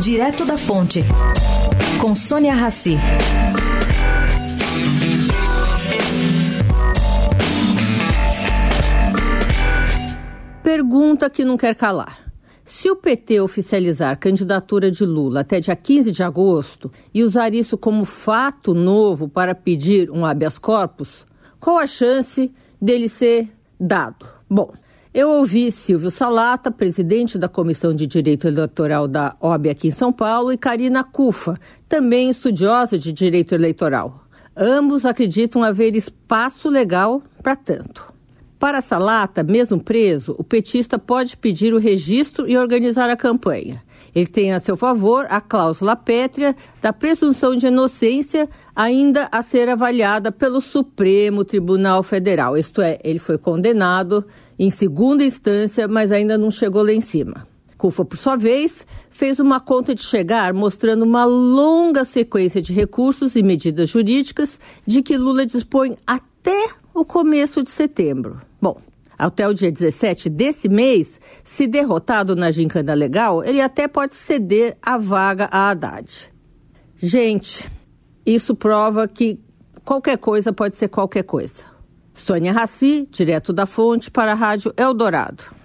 Direto da Fonte, com Sônia Rassi. Pergunta que não quer calar. Se o PT oficializar candidatura de Lula até dia 15 de agosto e usar isso como fato novo para pedir um habeas corpus, qual a chance dele ser dado? Bom, eu ouvi Silvio Salata, presidente da Comissão de Direito Eleitoral da OAB aqui em São Paulo, e Karina Cufa, também estudiosa de direito eleitoral. Ambos acreditam haver espaço legal para tanto. Para Salata, mesmo preso, o petista pode pedir o registro e organizar a campanha. Ele tem a seu favor a cláusula pétrea da presunção de inocência, ainda a ser avaliada pelo Supremo Tribunal Federal. Isto é, ele foi condenado em segunda instância, mas ainda não chegou lá em cima. Cufa, por sua vez, fez uma conta de chegar mostrando uma longa sequência de recursos e medidas jurídicas de que Lula dispõe até o começo de setembro. Bom, até o dia 17 desse mês, se derrotado na gincana legal, ele até pode ceder a vaga a Haddad. Gente, isso prova que qualquer coisa pode ser qualquer coisa. Sônia Raci, direto da fonte para a Rádio Eldorado.